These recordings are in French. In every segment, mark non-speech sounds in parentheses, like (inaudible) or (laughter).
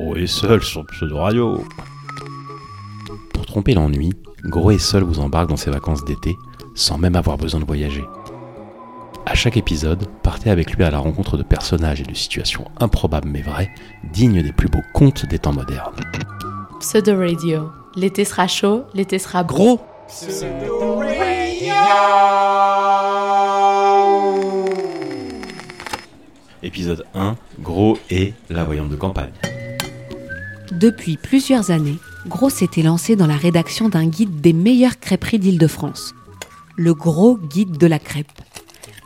Gros et seul sur Pseudo Radio. Pour tromper l'ennui, Gros et seul vous embarque dans ses vacances d'été sans même avoir besoin de voyager. À chaque épisode, partez avec lui à la rencontre de personnages et de situations improbables mais vraies, dignes des plus beaux contes des temps modernes. Pseudo Radio. L'été sera chaud, l'été sera Gros Épisode 1, Gros et la voyante de campagne. Depuis plusieurs années, Gros s'était lancé dans la rédaction d'un guide des meilleures crêperies d'Île-de-France. Le Gros Guide de la crêpe.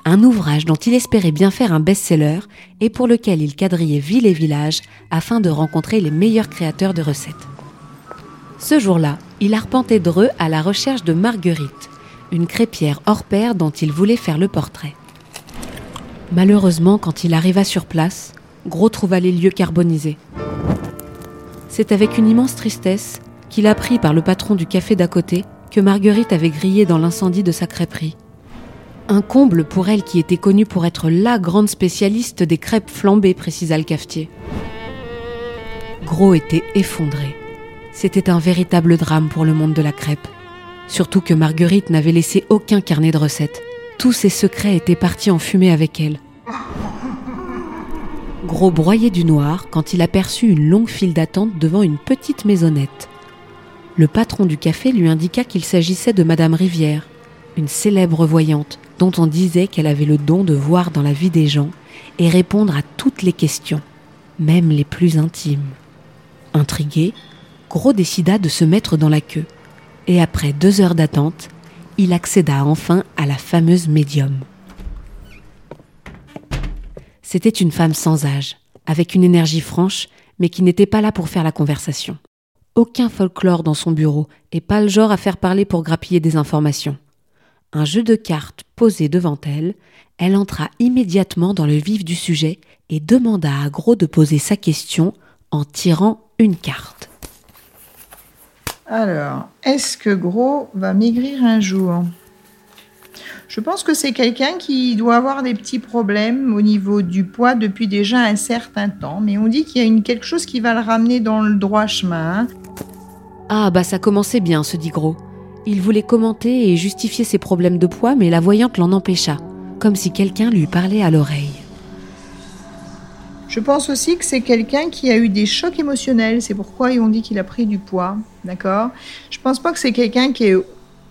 Un ouvrage dont il espérait bien faire un best-seller et pour lequel il quadrillait ville et village afin de rencontrer les meilleurs créateurs de recettes. Ce jour-là, il arpentait Dreux à la recherche de Marguerite, une crêpière hors pair dont il voulait faire le portrait. Malheureusement, quand il arriva sur place, Gros trouva les lieux carbonisés. C'est avec une immense tristesse qu'il apprit par le patron du café d'à côté que Marguerite avait grillé dans l'incendie de sa crêperie. Un comble pour elle qui était connue pour être la grande spécialiste des crêpes flambées, précisa le cafetier. Gros était effondré. C'était un véritable drame pour le monde de la crêpe. Surtout que Marguerite n'avait laissé aucun carnet de recettes. Tous ses secrets étaient partis en fumée avec elle. Gros broyait du noir quand il aperçut une longue file d'attente devant une petite maisonnette. Le patron du café lui indiqua qu'il s'agissait de Madame Rivière, une célèbre voyante dont on disait qu'elle avait le don de voir dans la vie des gens et répondre à toutes les questions, même les plus intimes. Intrigué, Gros décida de se mettre dans la queue, et après deux heures d'attente, il accéda enfin à la fameuse médium. C'était une femme sans âge, avec une énergie franche, mais qui n'était pas là pour faire la conversation. Aucun folklore dans son bureau, et pas le genre à faire parler pour grappiller des informations. Un jeu de cartes posé devant elle, elle entra immédiatement dans le vif du sujet et demanda à Gros de poser sa question en tirant une carte. Alors, est-ce que Gros va maigrir un jour? Je pense que c'est quelqu'un qui doit avoir des petits problèmes au niveau du poids depuis déjà un certain temps, mais on dit qu'il y a une, quelque chose qui va le ramener dans le droit chemin. hein. Ah bah ça commençait bien, se dit Gros. Il voulait commenter et justifier ses problèmes de poids, mais la voyante l'en empêcha, comme si quelqu'un lui parlait à l'oreille. Je pense aussi que c'est quelqu'un qui a eu des chocs émotionnels, c'est pourquoi ils ont dit qu'il a pris du poids, d'accord? Je pense pas que c'est quelqu'un qui est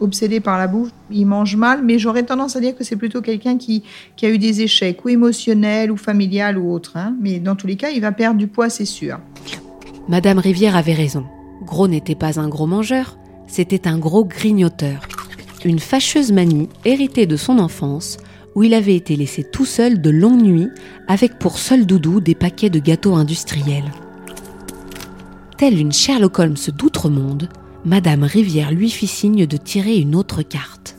obsédé par la bouffe, il mange mal, mais j'aurais tendance à dire que c'est plutôt quelqu'un qui, qui a eu des échecs, ou émotionnels, ou familial, ou autre. hein. Mais dans tous les cas, il va perdre du poids, c'est sûr. Madame Rivière avait raison. Gros n'était pas un gros mangeur, c'était un gros grignoteur. Une fâcheuse manie héritée de son enfance, où il avait été laissé tout seul de longues nuits, avec pour seul doudou des paquets de gâteaux industriels. Telle une Sherlock Holmes d'outre-monde, Madame Rivière lui fit signe de tirer une autre carte.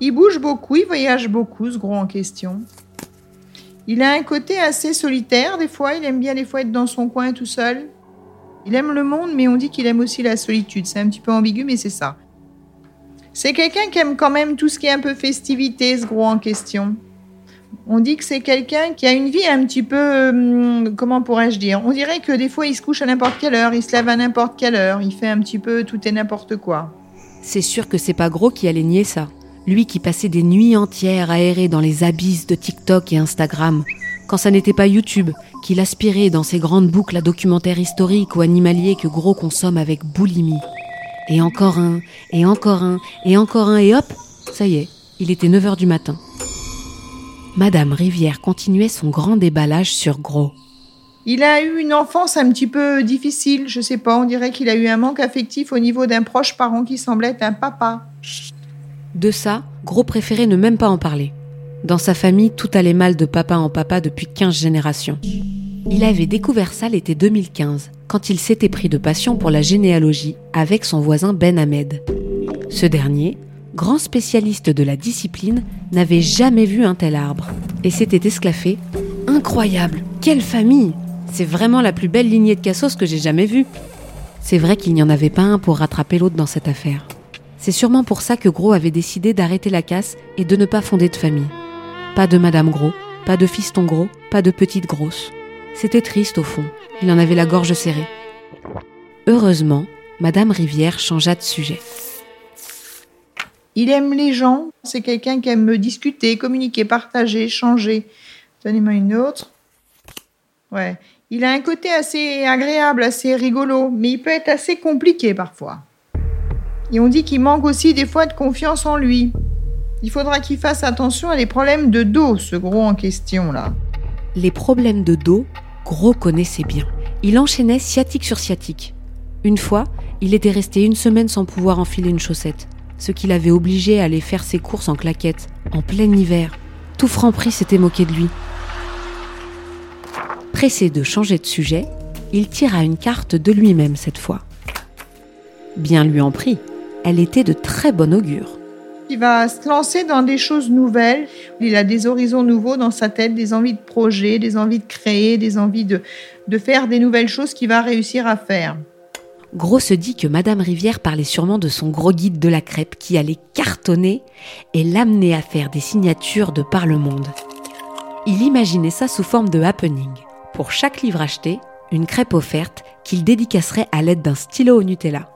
Il bouge beaucoup, il voyage beaucoup, ce gros en question. Il a un côté assez solitaire, des fois. Il aime bien, des fois, être dans son coin tout seul. Il aime le monde, mais on dit qu'il aime aussi la solitude. C'est un petit peu ambigu, mais c'est ça. C'est quelqu'un qui aime quand même tout ce qui est un peu festivité, ce gros en question. On dit que c'est quelqu'un qui a une vie un petit peu. hum, comment pourrais-je dire? On dirait que des fois, il se couche à n'importe quelle heure, il se lève à n'importe quelle heure, il fait un petit peu tout et n'importe quoi. C'est sûr que c'est pas Gros qui allait nier ça. Lui qui passait des nuits entières à errer dans les abysses de TikTok et Instagram, quand ça n'était pas YouTube, qu'il aspirait dans ses grandes boucles à documentaires historiques ou animaliers que Gros consomme avec boulimie. Et encore un, et encore un, et encore un, et hop, ça y est, il était 9h du matin. Madame Rivière continuait son grand déballage sur Gros. Il a eu une enfance un petit peu difficile, je sais pas, on dirait qu'il a eu un manque affectif au niveau d'un proche parent qui semblait être un papa. De ça, Gros préférait ne même pas en parler. Dans sa famille, tout allait mal de papa en papa depuis 15 générations. Il avait découvert ça l'été 2015, quand il s'était pris de passion pour la généalogie avec son voisin Ben Ahmed. Ce dernier, grand spécialiste de la discipline, n'avait jamais vu un tel arbre et s'était esclaffé Incroyable Quelle famille C'est vraiment la plus belle lignée de cassos que j'ai jamais vue. C'est vrai qu'il n'y en avait pas un pour rattraper l'autre dans cette affaire. C'est sûrement pour ça que Gros avait décidé d'arrêter la casse et de ne pas fonder de famille. Pas de Madame Gros, pas de fiston Gros, pas de petite grosse. C'était triste au fond, il en avait la gorge serrée. Heureusement, Madame Rivière changea de sujet. Il aime les gens, c'est quelqu'un qui aime discuter, communiquer, partager, échanger. Donnez-moi une autre. Ouais. Il a un côté assez agréable, assez rigolo, mais il peut être assez compliqué parfois. Et on dit qu'il manque aussi des fois de confiance en lui. Il faudra qu'il fasse attention à les problèmes de dos, ce gros en question là. Les problèmes de dos, Gros connaissait bien. Il enchaînait sciatique sur sciatique. Une fois, il était resté une semaine sans pouvoir enfiler une chaussette, ce qui l'avait obligé à aller faire ses courses en claquettes, en plein hiver. Tout Franprix s'était moqué de lui. Pressé de changer de sujet, il tira une carte de lui-même cette fois. Bien lui en prit, elle était de très bon augure. Il va se lancer dans des choses nouvelles. Il a des horizons nouveaux dans sa tête, des envies de projet, des envies de créer, des envies de, de faire des nouvelles choses qu'il va réussir à faire. Gros se dit que Madame Rivière parlait sûrement de son gros guide de la crêpe qui allait cartonner et l'amener à faire des signatures de par le monde. Il imaginait ça sous forme de happening. Pour chaque livre acheté, une crêpe offerte qu'il dédicacerait à l'aide d'un stylo au Nutella.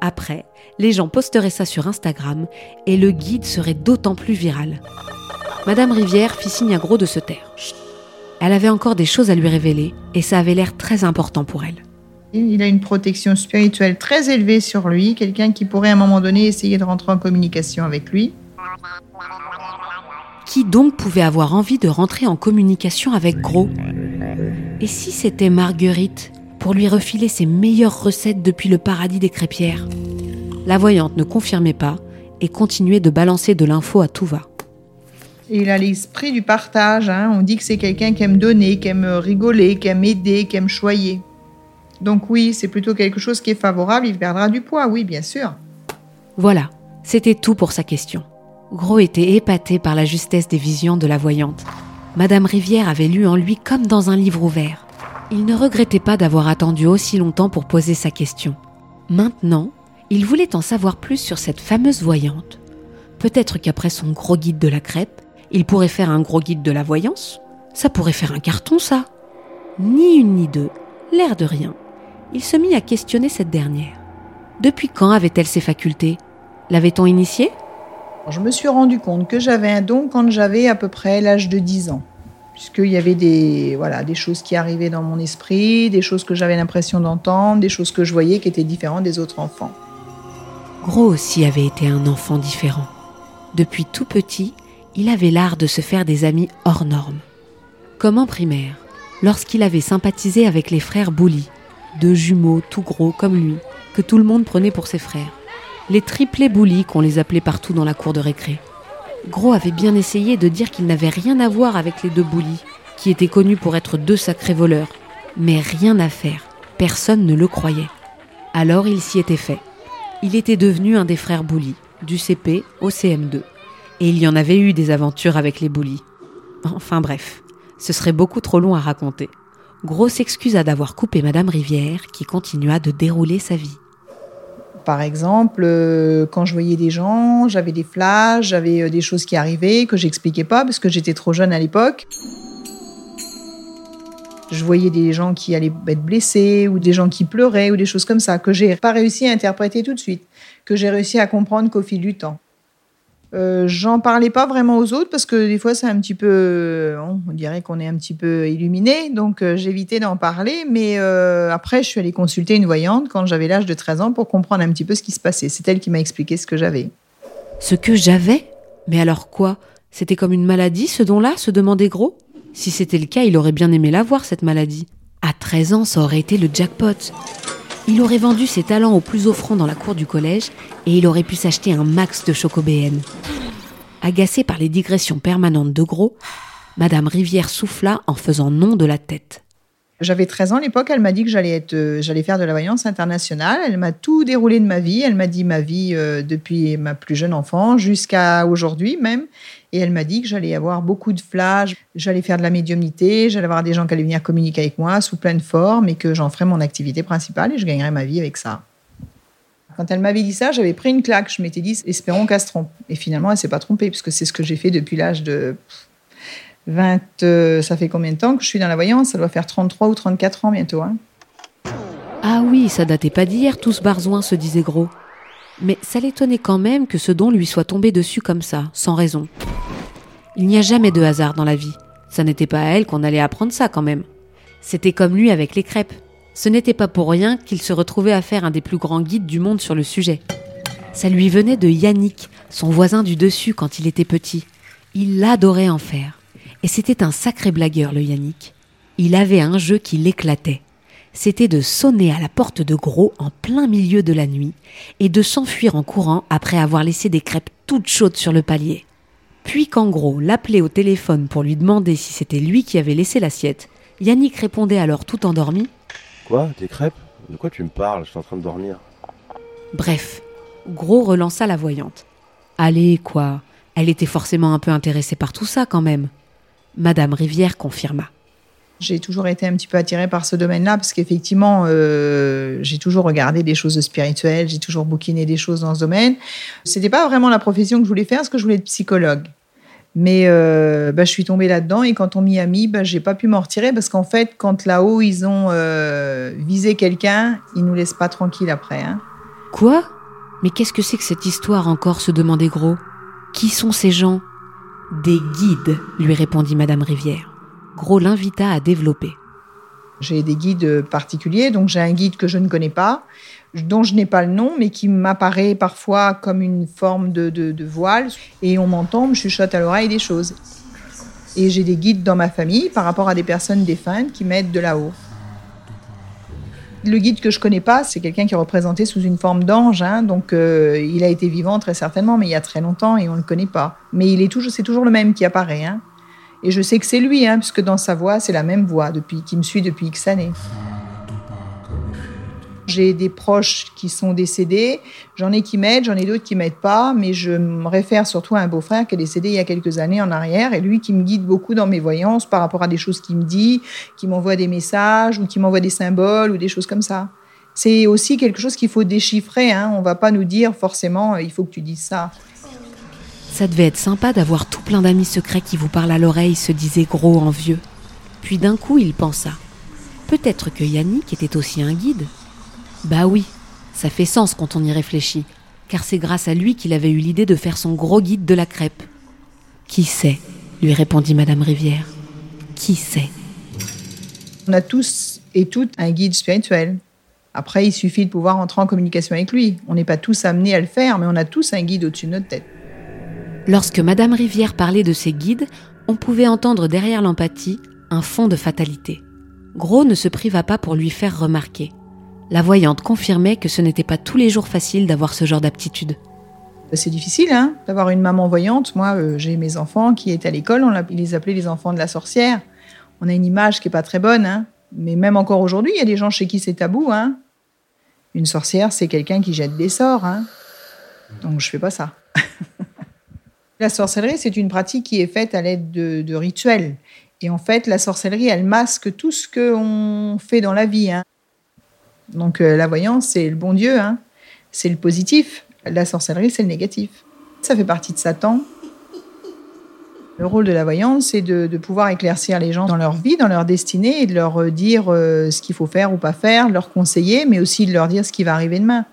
Après, les gens posteraient ça sur Instagram et le guide serait d'autant plus viral. Madame Rivière fit signe à Gros de se taire. Elle avait encore des choses à lui révéler et ça avait l'air très important pour elle. Il a une protection spirituelle très élevée sur lui, quelqu'un qui pourrait à un moment donné essayer de rentrer en communication avec lui. Qui donc pouvait avoir envie de rentrer en communication avec Gros? Et si c'était Marguerite pour lui refiler ses meilleures recettes depuis le paradis des crêpières? La voyante ne confirmait pas et continuait de balancer de l'info à tout va. il a l'esprit du partage. Hein. On dit que c'est quelqu'un qui aime donner, qui aime rigoler, qui aime aider, qui aime choyer. Donc oui, c'est plutôt quelque chose qui est favorable. Il perdra du poids, oui, bien sûr. Voilà, c'était tout pour sa question. Gros était épaté par la justesse des visions de la voyante. Madame Rivière avait lu en lui comme dans un livre ouvert. Il ne regrettait pas d'avoir attendu aussi longtemps pour poser sa question. Maintenant, il voulait en savoir plus sur cette fameuse voyante. Peut-être qu'après son gros guide de la crêpe, il pourrait faire un gros guide de la voyance. Ça pourrait faire un carton, ça. Ni une ni deux, l'air de rien. Il se mit à questionner cette dernière. Depuis quand avait-elle ses facultés? L'avait-on initiée? Je me suis rendu compte que j'avais un don quand j'avais à peu près l'âge de 10 ans. Puisqu'il y avait des, voilà, des choses qui arrivaient dans mon esprit, des choses que j'avais l'impression d'entendre, des choses que je voyais qui étaient différentes des autres enfants. Gros aussi avait été un enfant différent. Depuis tout petit, il avait l'art de se faire des amis hors normes. Comme en primaire, lorsqu'il avait sympathisé avec les frères Bouli, deux jumeaux tout gros comme lui, que tout le monde prenait pour ses frères. Les triplés Bouli qu'on les appelait partout dans la cour de récré. Gros avait bien essayé de dire qu'il n'avait rien à voir avec les deux Bouli, qui étaient connus pour être deux sacrés voleurs. Mais rien à faire, personne ne le croyait. Alors il s'y était fait il était devenu un des frères Bouli, du CP au CM2. Et il y en avait eu des aventures avec les Bouli. Enfin bref, ce serait beaucoup trop long à raconter. Gros s'excusa d'avoir coupé Madame Rivière, qui continua de dérouler sa vie. Par exemple, euh, quand je voyais des gens, j'avais des flashs, j'avais euh, des choses qui arrivaient que j'expliquais pas parce que j'étais trop jeune à l'époque. Je voyais des gens qui allaient être blessés ou des gens qui pleuraient ou des choses comme ça que j'ai pas réussi à interpréter tout de suite, que j'ai réussi à comprendre qu'au fil du temps. Euh, J'en parlais pas vraiment aux autres parce que des fois c'est un petit peu, on dirait qu'on est un petit peu illuminé, donc euh, j'évitais d'en parler. Mais euh, après, je suis allée consulter une voyante quand j'avais l'âge de 13 ans pour comprendre un petit peu ce qui se passait. C'est elle qui m'a expliqué ce que j'avais. Ce que j'avais Mais alors quoi? C'était comme une maladie, ce don-là? se demandait gros? Si c'était le cas, il aurait bien aimé l'avoir, cette maladie. À 13 ans, ça aurait été le jackpot. Il aurait vendu ses talents au plus offrant dans la cour du collège et il aurait pu s'acheter un max de chocobéennes. Agacée par les digressions permanentes de Gros, Madame Rivière souffla en faisant non de la tête. J'avais 13 ans à l'époque, elle m'a dit que euh, j'allais faire de la voyance internationale. Elle m'a tout déroulé de ma vie. Elle m'a dit ma vie euh, depuis ma plus jeune enfant jusqu'à aujourd'hui même. Et elle m'a dit que j'allais avoir beaucoup de flashs, j'allais faire de la médiumnité, j'allais avoir des gens qui allaient venir communiquer avec moi sous pleine forme et que j'en ferais mon activité principale et je gagnerais ma vie avec ça. Quand elle m'avait dit ça, j'avais pris une claque. Je m'étais dit, espérons qu'elle se trompe. Et finalement, elle s'est pas trompée, puisque c'est ce que j'ai fait depuis l'âge de 20, euh, ça fait combien de temps que je suis dans la voyance? Ça doit faire 33 ou 34 ans bientôt. Hein. Ah oui, ça datait pas d'hier, tout ce barzouin, se disait Gros. Mais ça l'étonnait quand même que ce don lui soit tombé dessus comme ça, sans raison. Il n'y a jamais de hasard dans la vie. Ça n'était pas à elle qu'on allait apprendre ça quand même. C'était comme lui avec les crêpes. Ce n'était pas pour rien qu'il se retrouvait à faire un des plus grands guides du monde sur le sujet. Ça lui venait de Yannick, son voisin du dessus quand il était petit. Il adorait en faire. Et c'était un sacré blagueur, le Yannick. Il avait un jeu qui l'éclatait. C'était de sonner à la porte de Gros en plein milieu de la nuit et de s'enfuir en courant après avoir laissé des crêpes toutes chaudes sur le palier. Puis quand Gros l'appelait au téléphone pour lui demander si c'était lui qui avait laissé l'assiette, Yannick répondait alors tout endormi Quoi Des crêpes? De quoi tu me parles? Je suis en train de dormir. Bref, Gros relança la voyante. Allez, quoi? Elle était forcément un peu intéressée par tout ça quand même. Madame Rivière confirma. J'ai toujours été un petit peu attirée par ce domaine-là parce qu'effectivement, euh, j'ai toujours regardé des choses spirituelles, j'ai toujours bouquiné des choses dans ce domaine. C'était pas vraiment la profession que je voulais faire, parce que je voulais être psychologue. Mais euh, bah, je suis tombée là-dedans et quand on m'y a mis, bah, j'ai pas pu m'en retirer parce qu'en fait, quand là-haut ils ont euh, visé quelqu'un, ils nous laissent pas tranquilles après. Hein. Quoi? Mais qu'est-ce que c'est que cette histoire encore se demandait Gros? Qui sont ces gens? Des guides, lui répondit Madame Rivière. Gros l'invita à développer. J'ai des guides particuliers, donc j'ai un guide que je ne connais pas, dont je n'ai pas le nom, mais qui m'apparaît parfois comme une forme de, de, voile, et on m'entend, me chuchote à l'oreille des choses. Et j'ai des guides dans ma famille par rapport à des personnes défuntes qui m'aident de là-haut. Le guide que je connais pas, c'est quelqu'un qui est représenté sous une forme d'ange, hein, donc euh, il a été vivant très certainement, mais il y a très longtemps et on ne le connaît pas. Mais il est toujours, c'est toujours le même qui apparaît. Hein. Et je sais que c'est lui, hein, puisque dans sa voix, c'est la même voix depuis, qui me suit depuis X années. J'ai des proches qui sont décédés, j'en ai qui m'aident, j'en ai d'autres qui m'aident pas, mais je me réfère surtout à un beau-frère qui est décédé il y a quelques années en arrière, et lui qui me guide beaucoup dans mes voyances par rapport à des choses qu'il me dit, qui m'envoie des messages ou qui m'envoie des symboles ou des choses comme ça. C'est aussi quelque chose qu'il faut déchiffrer. Hein. On va pas nous dire forcément il faut que tu dises ça. Ça devait être sympa d'avoir tout plein d'amis secrets qui vous parlent à l'oreille, se disait Gros en vieux. Puis d'un coup, il pensa. Peut-être que Yannick était aussi un guide. Bah oui, ça fait sens quand on y réfléchit, car c'est grâce à lui qu'il avait eu l'idée de faire son gros guide de la crêpe. Qui sait lui répondit Madame Rivière. Qui sait On a tous et toutes un guide spirituel. Après, il suffit de pouvoir entrer en communication avec lui. On n'est pas tous amenés à le faire, mais on a tous un guide au-dessus de notre tête. Lorsque Madame Rivière parlait de ses guides, on pouvait entendre derrière l'empathie un fond de fatalité. Gros ne se priva pas pour lui faire remarquer. La voyante confirmait que ce n'était pas tous les jours facile d'avoir ce genre d'aptitude. C'est difficile hein, d'avoir une maman voyante. Moi, euh, j'ai mes enfants qui étaient à l'école, on les appelait les enfants de la sorcière. On a une image qui est pas très bonne, hein. mais même encore aujourd'hui, il y a des gens chez qui c'est tabou. Hein. Une sorcière, c'est quelqu'un qui jette des sorts. Hein. Donc je fais pas ça. (laughs) La sorcellerie, c'est une pratique qui est faite à l'aide de, rituels. Et en fait, la sorcellerie, elle masque tout ce qu'on fait dans la vie. Hein. Donc euh, la voyance, c'est le bon Dieu, hein. c'est le positif. La sorcellerie, c'est le négatif. Ça fait partie de Satan. Le rôle de la voyance, c'est de, pouvoir éclaircir les gens dans leur vie, dans leur destinée, et de leur euh, dire euh, ce qu'il faut faire ou pas faire, leur conseiller, mais aussi de leur dire ce qui va arriver demain.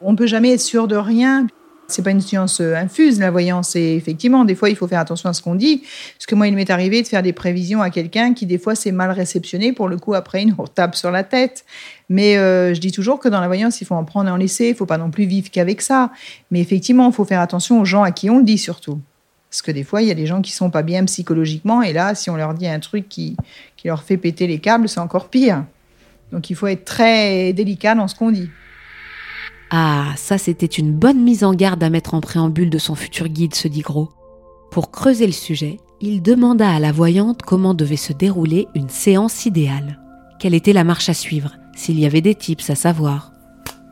On ne peut jamais être sûr de rien. C'est pas une science euh, infuse, la voyance. Et effectivement, des fois, il faut faire attention à ce qu'on dit. Parce que moi, il m'est arrivé de faire des prévisions à quelqu'un qui, des fois, s'est mal réceptionné. Pour le coup, après, il nous tape sur la tête. Mais euh, je dis toujours que dans la voyance, il faut en prendre et en laisser. Il faut pas non plus vivre qu'avec ça. Mais effectivement, il faut faire attention aux gens à qui on le dit surtout. Parce que des fois, il y a des gens qui sont pas bien psychologiquement. Et là, si on leur dit un truc qui, qui leur fait péter les câbles, c'est encore pire. Donc, il faut être très délicat dans ce qu'on dit. Ah, ça c'était une bonne mise en garde à mettre en préambule de son futur guide, se dit Gros. Pour creuser le sujet, il demanda à la voyante comment devait se dérouler une séance idéale. Quelle était la marche à suivre, s'il y avait des tips à savoir?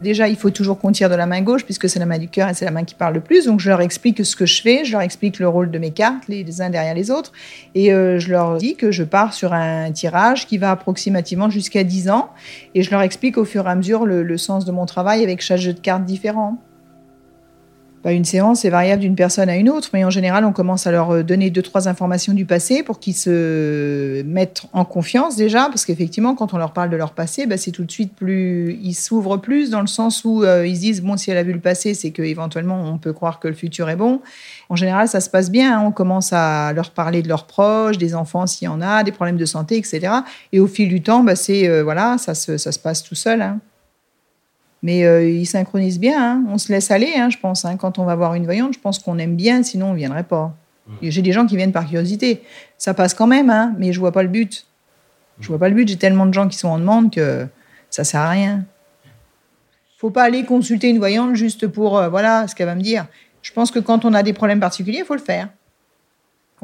Déjà, il faut toujours qu'on tire de la main gauche, puisque c'est la main du cœur et c'est la main qui parle le plus. Donc, je leur explique ce que je fais, je leur explique le rôle de mes cartes, les, uns derrière les autres. Et euh, je leur dis que je pars sur un tirage qui va approximativement jusqu'à 10 ans. Et je leur explique au fur et à mesure le, le sens de mon travail avec chaque jeu de cartes différent. Bah, une séance est variable d'une personne à une autre, mais en général, on commence à leur euh, donner deux, trois informations du passé pour qu'ils se mettent en confiance déjà, parce qu'effectivement, quand on leur parle de leur passé, bah, c'est tout de suite plus. Ils s'ouvrent plus dans le sens où euh, ils se disent bon, si elle a vu le passé, c'est qu'éventuellement, on peut croire que le futur est bon. En général, ça se passe bien. Hein. On commence à leur parler de leurs proches, des enfants s'il y en a, des problèmes de santé, etc. Et au fil du temps, bah, c'est euh, voilà, ça se, ça se passe tout seul. Hein. Mais euh, ils synchronisent bien. Hein. On se laisse aller, hein, je pense. Hein. Quand on va voir une voyante, je pense qu'on aime bien, sinon on ne viendrait pas. Mmh. J'ai des gens qui viennent par curiosité. Ça passe quand même, hein, mais je vois pas le but. Je vois pas le but. J'ai tellement de gens qui sont en demande que ça sert à rien. Faut pas aller consulter une voyante juste pour euh, voilà ce qu'elle va me dire. Je pense que quand on a des problèmes particuliers, il faut le faire.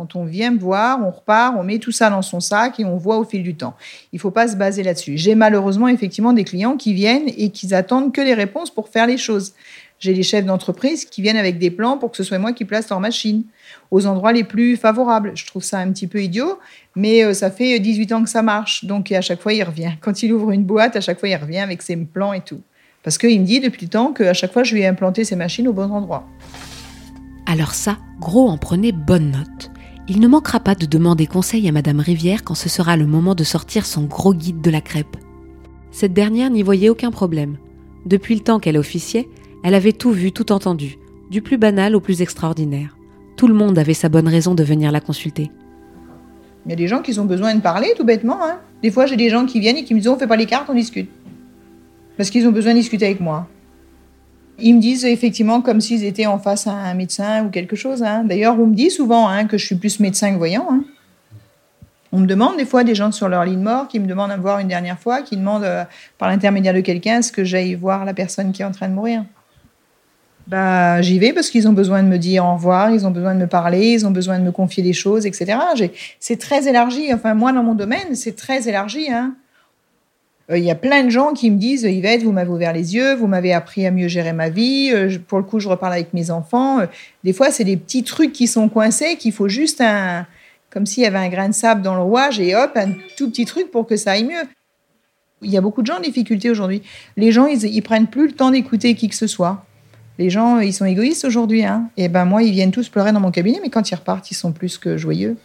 Quand on vient voir, on repart, on met tout ça dans son sac et on voit au fil du temps. Il ne faut pas se baser là-dessus. J'ai malheureusement effectivement des clients qui viennent et qui attendent que les réponses pour faire les choses. J'ai des chefs d'entreprise qui viennent avec des plans pour que ce soit moi qui place leur machine aux endroits les plus favorables. Je trouve ça un petit peu idiot, mais euh, ça fait 18 ans que ça marche. Donc à chaque fois, il revient. Quand il ouvre une boîte, à chaque fois, il revient avec ses plans et tout. Parce qu'il me dit depuis le temps qu'à chaque fois, je lui ai implanté ses machines au bon endroit. Alors ça, Gros en prenait bonne note il ne manquera pas de demander conseil à Madame Rivière quand ce sera le moment de sortir son gros guide de la crêpe. Cette dernière n'y voyait aucun problème. Depuis le temps qu'elle officiait, elle avait tout vu, tout entendu, du plus banal au plus extraordinaire. Tout le monde avait sa bonne raison de venir la consulter. Il y a des gens qui ont besoin de parler, tout bêtement. Hein. Des fois, j'ai des gens qui viennent et qui me disent on fait pas les cartes, on discute. Parce qu'ils ont besoin de discuter avec moi. Ils me disent effectivement comme s'ils étaient en face à un médecin ou quelque chose. Hein. D'ailleurs, on me dit souvent hein, que je suis plus médecin que voyant. Hein. On me demande des fois des gens sur leur lit de mort qui me demandent à me voir une dernière fois, qui demandent euh, par l'intermédiaire de quelqu'un ce que j'aille voir la personne qui est en train de mourir? Bah, j'y vais parce qu'ils ont besoin de me dire au revoir, ils ont besoin de me parler, ils ont besoin de me confier des choses, etc. C'est très élargi. Enfin, moi, dans mon domaine, c'est très élargi. Hein. Euh, il y a plein de gens qui me disent Yvette, vous m'avez ouvert les yeux, vous m'avez appris à mieux gérer ma vie. Euh, pour le coup, je reparle avec mes enfants. Euh, des fois, c'est des petits trucs qui sont coincés qu'il faut juste un. Comme s'il y avait un grain de sable dans le rouage et hop, un tout petit truc pour que ça aille mieux. Il y a beaucoup de gens en difficulté aujourd'hui. Les gens, ils, ils prennent plus le temps d'écouter qui que ce soit. Les gens, ils sont égoïstes aujourd'hui. Hein. Et ben moi, ils viennent tous pleurer dans mon cabinet, mais quand ils repartent, ils sont plus que joyeux.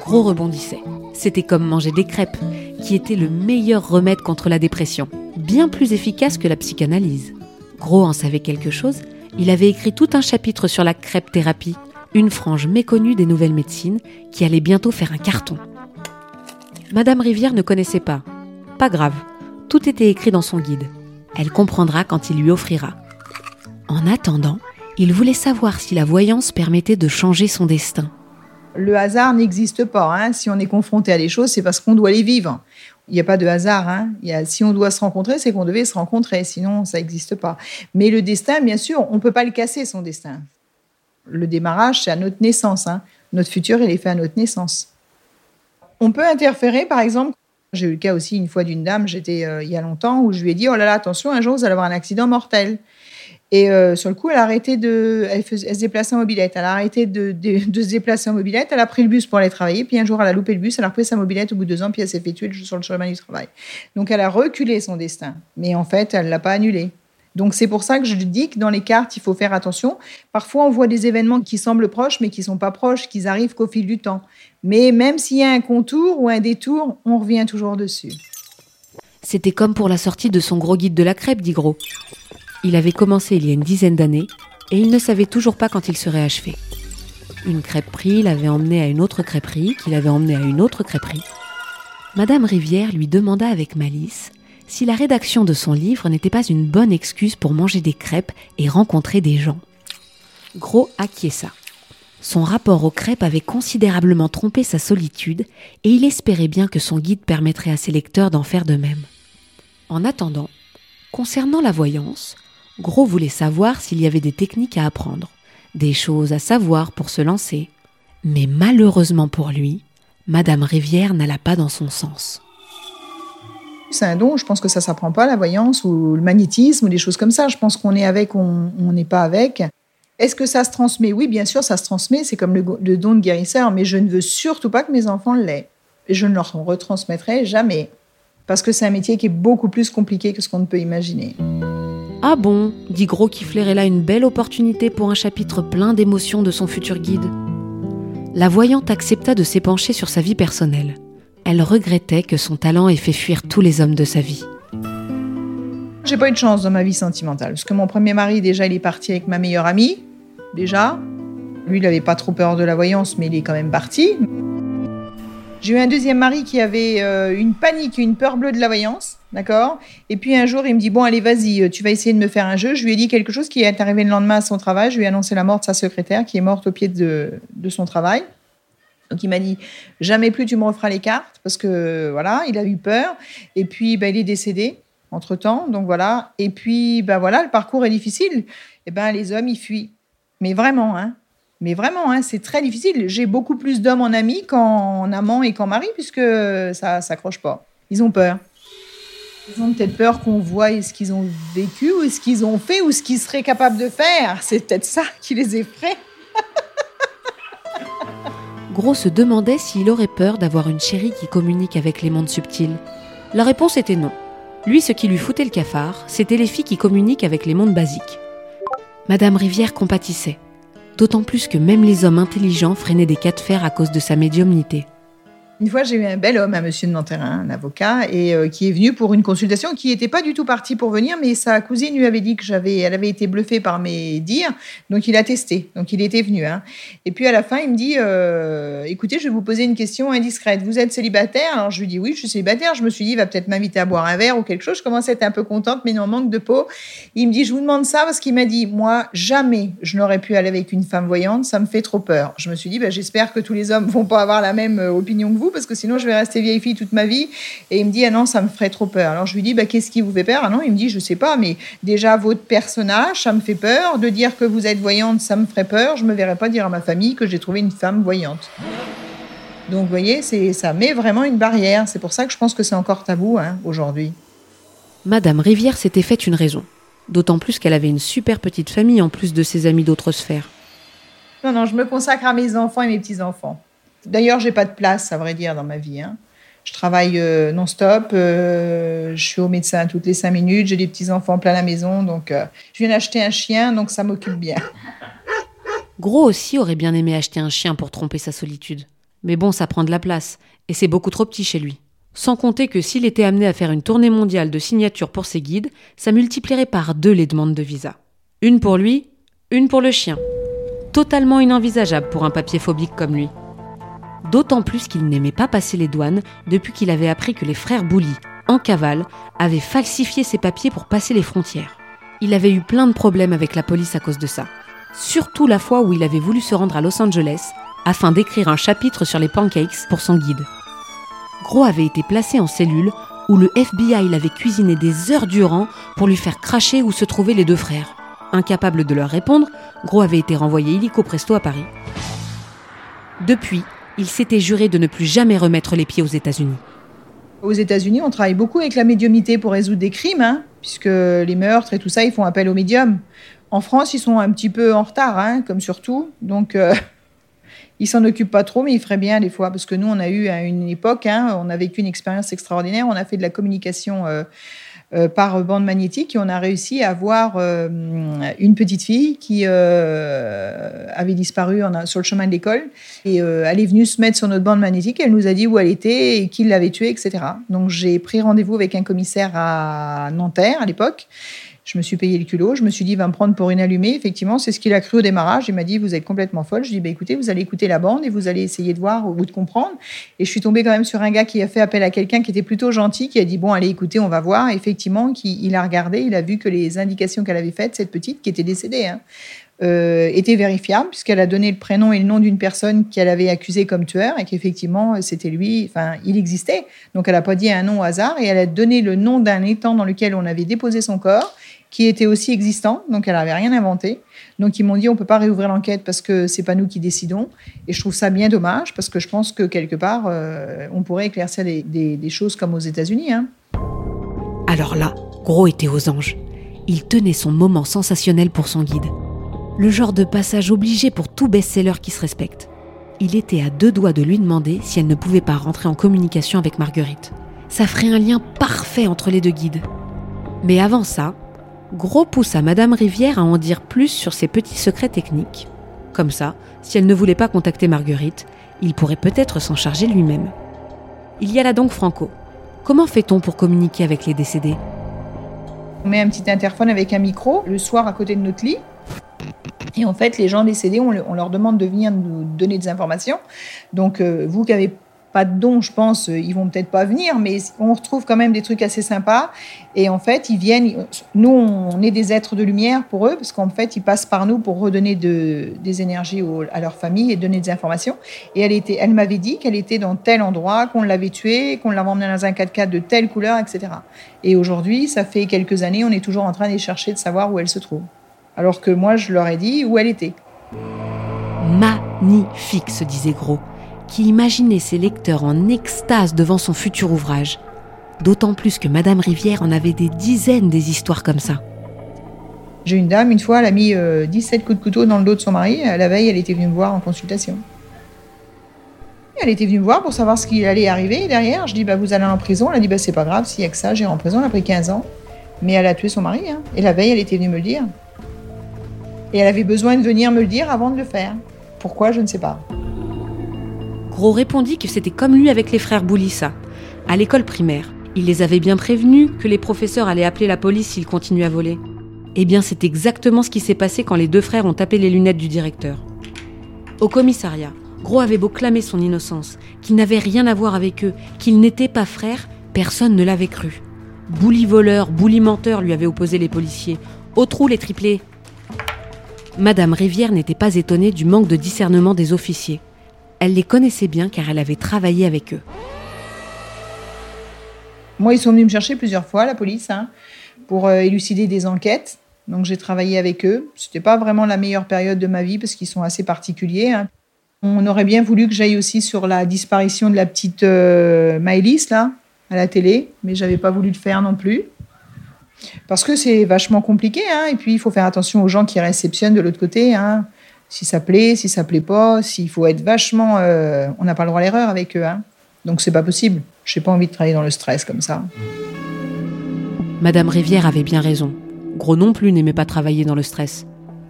Gros rebondissait. C'était comme manger des crêpes qui était le meilleur remède contre la dépression, bien plus efficace que la psychanalyse. Gros en savait quelque chose, il avait écrit tout un chapitre sur la crêpe thérapie, une frange méconnue des nouvelles médecines qui allait bientôt faire un carton. Madame Rivière ne connaissait pas. Pas grave, tout était écrit dans son guide. Elle comprendra quand il lui offrira. En attendant, il voulait savoir si la voyance permettait de changer son destin le hasard n'existe pas. Hein. Si on est confronté à des choses, c'est parce qu'on doit les vivre. Il n'y a pas de hasard. Hein. Si on doit se rencontrer, c'est qu'on devait se rencontrer. Sinon, ça n'existe pas. Mais le destin, bien sûr, on ne peut pas le casser, son destin. Le démarrage, c'est à notre naissance. Hein. Notre futur, il est fait à notre naissance. On peut interférer, par exemple. J'ai eu le cas aussi une fois d'une dame, j'étais euh, il y a longtemps, où je lui ai dit Oh là là, attention, un jour, vous allez avoir un accident mortel. Et euh, sur le coup, elle a arrêté de. Elle, se déplaçait en mobilette. Elle a arrêté de, se déplacer en mobilette. Elle a pris le bus pour aller travailler. Puis un jour, elle a loupé le bus. Elle a repris sa mobilette au bout de deux ans. Puis elle s'est fait tuer sur le chemin du travail. Donc elle a reculé son destin. Mais en fait, elle ne l'a pas annulé. Donc c'est pour ça que je dis que dans les cartes, il faut faire attention. Parfois, on voit des événements qui semblent proches, mais qui sont pas proches, qui arrivent qu'au fil du temps. Mais même s'il y a un contour ou un détour, on revient toujours dessus. C'était comme pour la sortie de son gros guide de la crêpe, dit Gros. Il avait commencé il y a une dizaine d'années et il ne savait toujours pas quand il serait achevé. Une crêperie l'avait emmené à une autre crêperie, qui l'avait emmené à une autre crêperie. Madame Rivière lui demanda avec malice si la rédaction de son livre n'était pas une bonne excuse pour manger des crêpes et rencontrer des gens. Gros acquiesça. Son rapport aux crêpes avait considérablement trompé sa solitude et il espérait bien que son guide permettrait à ses lecteurs d'en faire de même. En attendant, concernant la voyance, Gros voulait savoir s'il y avait des techniques à apprendre, des choses à savoir pour se lancer. Mais malheureusement pour lui, Madame Rivière n'alla pas dans son sens. C'est un don, je pense que ça s'apprend pas, la voyance ou le magnétisme ou des choses comme ça. Je pense qu'on est avec, on n'est pas avec. Est-ce que ça se transmet? Oui, bien sûr, ça se transmet. C'est comme le, le, don de guérisseur, mais je ne veux surtout pas que mes enfants l'aient. Je ne leur retransmettrai jamais. Parce que c'est un métier qui est beaucoup plus compliqué que ce qu'on ne peut imaginer. Ah bon dit Gros qui flairait là une belle opportunité pour un chapitre plein d'émotions de son futur guide. La voyante accepta de s'épancher sur sa vie personnelle. Elle regrettait que son talent ait fait fuir tous les hommes de sa vie. J'ai pas eu de chance dans ma vie sentimentale. Parce que mon premier mari, déjà, il est parti avec ma meilleure amie. Déjà. Lui, il n'avait pas trop peur de la voyance, mais il est quand même parti. J'ai eu un deuxième mari qui avait euh, une panique, une peur bleue de la voyance. D'accord? Et puis un jour, il me dit Bon, allez, vas-y, euh, tu vas essayer de me faire un jeu. Je lui ai dit quelque chose qui est arrivé le lendemain à son travail. Je lui ai annoncé la mort de sa secrétaire qui est morte au pied de, son travail. Donc il m'a dit Jamais plus tu me referas les cartes parce que voilà, il a eu peur. Et puis, ben, il est décédé entre temps. Donc voilà. Et puis, ben voilà, le parcours est difficile. Et ben les hommes, ils fuient. Mais vraiment, hein. Mais vraiment, hein, c'est très difficile. J'ai beaucoup plus d'hommes en amis qu'en amants et qu'en mari, puisque ça s'accroche pas. Ils ont peur. Ils ont peut-être peur qu'on voie ce qu'ils ont vécu, ou ce qu'ils ont fait, ou ce qu'ils seraient capables de faire. C'est peut-être ça qui les effraie. (laughs) Gros se demandait s'il aurait peur d'avoir une chérie qui communique avec les mondes subtils. La réponse était non. Lui, ce qui lui foutait le cafard, c'était les filles qui communiquent avec les mondes basiques. Madame Rivière compatissait, d'autant plus que même les hommes intelligents freinaient des cas de fer à cause de sa médiumnité. Une fois, j'ai eu un bel homme, un monsieur de Nanterre, un avocat, et euh, qui est venu pour une consultation, qui n'était pas du tout parti pour venir, mais sa cousine lui avait dit que j'avais, elle avait été bluffée par mes dires, donc il a testé, donc il était venu. Hein. Et puis à la fin, il me dit, euh, écoutez, je vais vous poser une question indiscrète. Vous êtes célibataire? Alors je lui dis oui, je suis célibataire. Je me suis dit, il va peut-être m'inviter à boire un verre ou quelque chose. Je commence à être un peu contente, mais non, manque de peau. Il me dit, je vous demande ça parce qu'il m'a dit, moi, jamais je n'aurais pu aller avec une femme voyante, ça me fait trop peur. Je me suis dit, bah, j'espère que tous les hommes vont pas avoir la même euh, opinion que vous parce que sinon je vais rester vieille fille toute ma vie. Et il me dit, ah non, ça me ferait trop peur. Alors je lui dis, bah, qu'est-ce qui vous fait peur? Ah non, il me dit, je sais pas, mais déjà votre personnage, ça me fait peur. De dire que vous êtes voyante, ça me ferait peur. Je me verrais pas dire à ma famille que j'ai trouvé une femme voyante. Donc vous voyez, c'est, ça met vraiment une barrière. C'est pour ça que je pense que c'est encore tabou hein, aujourd'hui. Madame Rivière s'était fait une raison. D'autant plus qu'elle avait une super petite famille en plus de ses amis d'autres sphères. Non, non, je me consacre à mes enfants et mes petits-enfants. D'ailleurs, j'ai pas de place, à vrai dire, dans ma vie. hein. Je travaille euh, non-stop, euh, je suis au médecin toutes les cinq minutes, j'ai des petits-enfants plein la maison, donc euh, je viens d'acheter un chien, donc ça m'occupe bien. Gros aussi aurait bien aimé acheter un chien pour tromper sa solitude. Mais bon, ça prend de la place, et c'est beaucoup trop petit chez lui. Sans compter que s'il était amené à faire une tournée mondiale de signatures pour ses guides, ça multiplierait par deux les demandes de visa. Une pour lui, une pour le chien. Totalement inenvisageable pour un papier phobique comme lui. D'autant plus qu'il n'aimait pas passer les douanes depuis qu'il avait appris que les frères Bouli, en cavale, avaient falsifié ses papiers pour passer les frontières. Il avait eu plein de problèmes avec la police à cause de ça. Surtout la fois où il avait voulu se rendre à Los Angeles afin d'écrire un chapitre sur les pancakes pour son guide. Gros avait été placé en cellule où le FBI l'avait cuisiné des heures durant pour lui faire cracher où se trouvaient les deux frères. Incapable de leur répondre, Gros avait été renvoyé illico presto à Paris. Depuis, il s'était juré de ne plus jamais remettre les pieds aux États-Unis. Aux États-Unis, on travaille beaucoup avec la médiumnité pour résoudre des crimes, hein, puisque les meurtres et tout ça, ils font appel aux médiums. En France, ils sont un petit peu en retard, hein, comme surtout. Donc, euh, (laughs) ils s'en occupent pas trop, mais ils feraient bien des fois, parce que nous, on a eu à une époque, hein, on a vécu une expérience extraordinaire. On a fait de la communication euh, euh, par bande magnétique et on a réussi à avoir euh, une petite fille qui euh, avait disparu en- sur le chemin de l'école. Et euh, elle est venue se mettre sur notre bande magnétique. Elle nous a dit où elle était et qui l'avait tuée, etc. Donc j'ai pris rendez-vous avec un commissaire à Nanterre à l'époque. Je me suis payé le culot. Je me suis dit, il va me prendre pour une allumée. Effectivement, c'est ce qu'il a cru au démarrage. Il m'a dit, vous êtes complètement folle. Je lui ai dit, bah, écoutez, vous allez écouter la bande et vous allez essayer de voir ou de comprendre. Et je suis tombée quand même sur un gars qui a fait appel à quelqu'un qui était plutôt gentil, qui a dit, bon, allez, écoutez, on va voir. Effectivement, il a regardé, il a vu que les indications qu'elle avait faites, cette petite qui était décédée, hein, euh, étaient vérifiables, puisqu'elle a donné le prénom et le nom d'une personne qu'elle avait accusée comme tueur et qu'effectivement, c'était lui, enfin, il existait. Donc, elle n'a pas dit un nom au hasard et elle a donné le nom d'un étang dans lequel on avait déposé son corps qui était aussi existant, donc elle n'avait rien inventé. Donc ils m'ont dit on peut pas réouvrir l'enquête parce que c'est pas nous qui décidons. Et je trouve ça bien dommage parce que je pense que quelque part euh, on pourrait éclaircir des, choses comme aux États-Unis. Hein. Alors là, Gros était aux anges. Il tenait son moment sensationnel pour son guide. Le genre de passage obligé pour tout best-seller qui se respecte. Il était à deux doigts de lui demander si elle ne pouvait pas rentrer en communication avec Marguerite. Ça ferait un lien parfait entre les deux guides. Mais avant ça, Gros poussa Madame Rivière à en dire plus sur ses petits secrets techniques. Comme ça, si elle ne voulait pas contacter Marguerite, il pourrait peut-être s'en charger lui-même. Il y a là donc Franco. Comment fait-on pour communiquer avec les décédés? On met un petit interphone avec un micro le soir à côté de notre lit. Et en fait, les gens décédés, on, leur demande de venir nous donner des informations. Donc, euh, vous qui avez pas de dons, je pense, euh, ils vont peut-être pas venir, mais on retrouve quand même des trucs assez sympas. Et en fait, ils viennent. Nous, on est des êtres de lumière pour eux, parce qu'en fait, ils passent par nous pour redonner de, des énergies à leur famille et donner des informations. Et elle elle m'avait dit qu'elle était dans tel endroit, qu'on l'avait tuée, qu'on l'avait emmenée dans un 4x4 de telle couleur, etc. Et aujourd'hui, ça fait quelques années, on est toujours en train de chercher de savoir où elle se trouve. Alors que moi, je leur ai dit où elle était. Magnifique, se disait Gros qui imaginait ses lecteurs en extase devant son futur ouvrage. D'autant plus que Madame Rivière en avait des dizaines des histoires comme ça. J'ai une dame, une fois, elle a mis 17 euh, coups de couteau dans le dos de son mari. La veille, elle était venue me voir en consultation. Elle était venue me voir pour savoir ce qui allait arriver. derrière, je dis bah, Vous allez en prison. Elle a dit bah, C'est pas grave, s'il y a que ça, j'irai en prison. Elle a pris 15 ans. Mais elle a tué son mari. Hein. Et la veille, elle était venue me le dire. Et elle avait besoin de venir me le dire avant de le faire. Pourquoi Je ne sais pas. Gros répondit que c'était comme lui avec les frères Boulissa, à l'école primaire. Il les avait bien prévenus que les professeurs allaient appeler la police s'ils continuaient à voler. Eh bien, c'est exactement ce qui s'est passé quand les deux frères ont tapé les lunettes du directeur. Au commissariat, Gros avait beau clamer son innocence, qu'il n'avait rien à voir avec eux, qu'il n'était pas frère, personne ne l'avait cru. Bouli voleur, bouli menteur lui avaient opposé les policiers. Au trou les triplés. Madame Rivière n'était pas étonnée du manque de discernement des officiers. Elle les connaissait bien car elle avait travaillé avec eux. Moi, ils sont venus me chercher plusieurs fois, la police, hein, pour euh, élucider des enquêtes. Donc j'ai travaillé avec eux. C'était pas vraiment la meilleure période de ma vie parce qu'ils sont assez particuliers. Hein. On aurait bien voulu que j'aille aussi sur la disparition de la petite euh, là à la télé, mais j'avais pas voulu le faire non plus parce que c'est vachement compliqué. Hein. Et puis il faut faire attention aux gens qui réceptionnent de l'autre côté. Si ça plaît, si ça plaît pas, s'il faut être vachement. Euh, on n'a pas le droit à l'erreur avec eux. Hein. Donc c'est pas possible. Je n'ai pas envie de travailler dans le stress comme ça. Madame Rivière avait bien raison. Gros non plus n'aimait pas travailler dans le stress.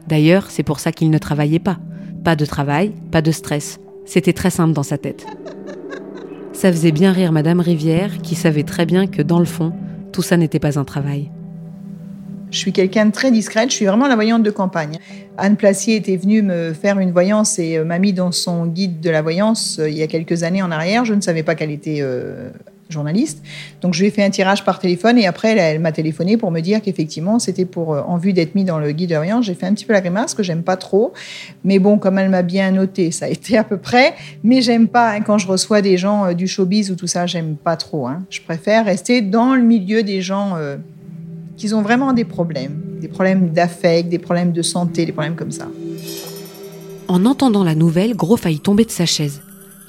D'ailleurs, c'est pour ça qu'il ne travaillait pas. Pas de travail, pas de stress. C'était très simple dans sa tête. Ça faisait bien rire Madame Rivière, qui savait très bien que dans le fond, tout ça n'était pas un travail. Je suis quelqu'un de très discrète, je suis vraiment la voyante de campagne. Anne Placier était venue me faire une voyance et euh, m'a mis dans son guide de la voyance euh, il y a quelques années en arrière. Je ne savais pas qu'elle était euh, journaliste. Donc je lui ai fait un tirage par téléphone et après elle, m'a téléphoné pour me dire qu'effectivement c'était pour en vue d'être mis dans le guide de voyance. J'ai fait un petit peu la grimace que j'aime pas trop, mais bon comme elle m'a bien noté, ça a été à peu près. Mais j'aime pas hein, quand je reçois des gens du showbiz ou tout ça, j'aime pas trop. Hein. Je préfère rester dans le milieu des gens qu'ils ont vraiment des problèmes, des problèmes d'affect, des problèmes de santé, des problèmes comme ça. En entendant la nouvelle, Gros faillit tomber de sa chaise.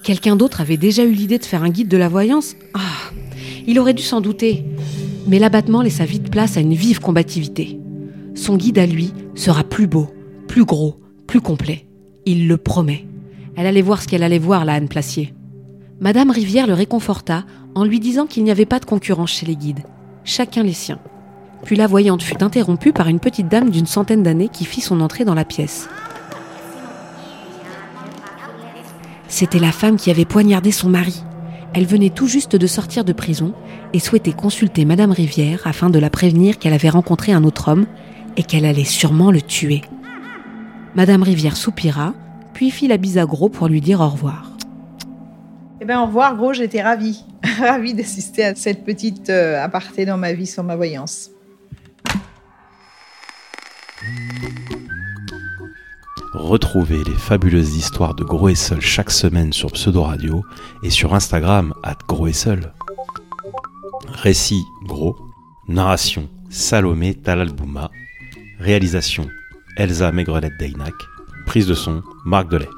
Quelqu'un d'autre avait déjà eu l'idée de faire un guide de la voyance Ah Il aurait dû s'en douter. Mais l'abattement laissa vite place à une vive combativité. Son guide à lui sera plus beau, plus gros, plus complet. Il le promet. Elle allait voir ce qu'elle allait voir, la Anne Placier. Madame Rivière le réconforta en lui disant qu'il n'y avait pas de concurrence chez les guides. Chacun les siens. Puis la voyante fut interrompue par une petite dame d'une centaine d'années qui fit son entrée dans la pièce. C'était la femme qui avait poignardé son mari. Elle venait tout juste de sortir de prison et souhaitait consulter Madame Rivière afin de la prévenir qu'elle avait rencontré un autre homme et qu'elle allait sûrement le tuer. Madame Rivière soupira, puis fit la bise à Gros pour lui dire au revoir. Eh bien, au revoir, Gros, j'étais ravie. (laughs) ravie d'assister à cette petite euh, aparté dans ma vie sur ma voyance. Retrouvez les fabuleuses histoires de Gros et Seul chaque semaine sur Pseudo Radio et sur Instagram at Gros et Seul. Récit Gros, narration Salomé Talalbouma, réalisation Elsa Maigrelette Deynac, prise de son Marc Delay.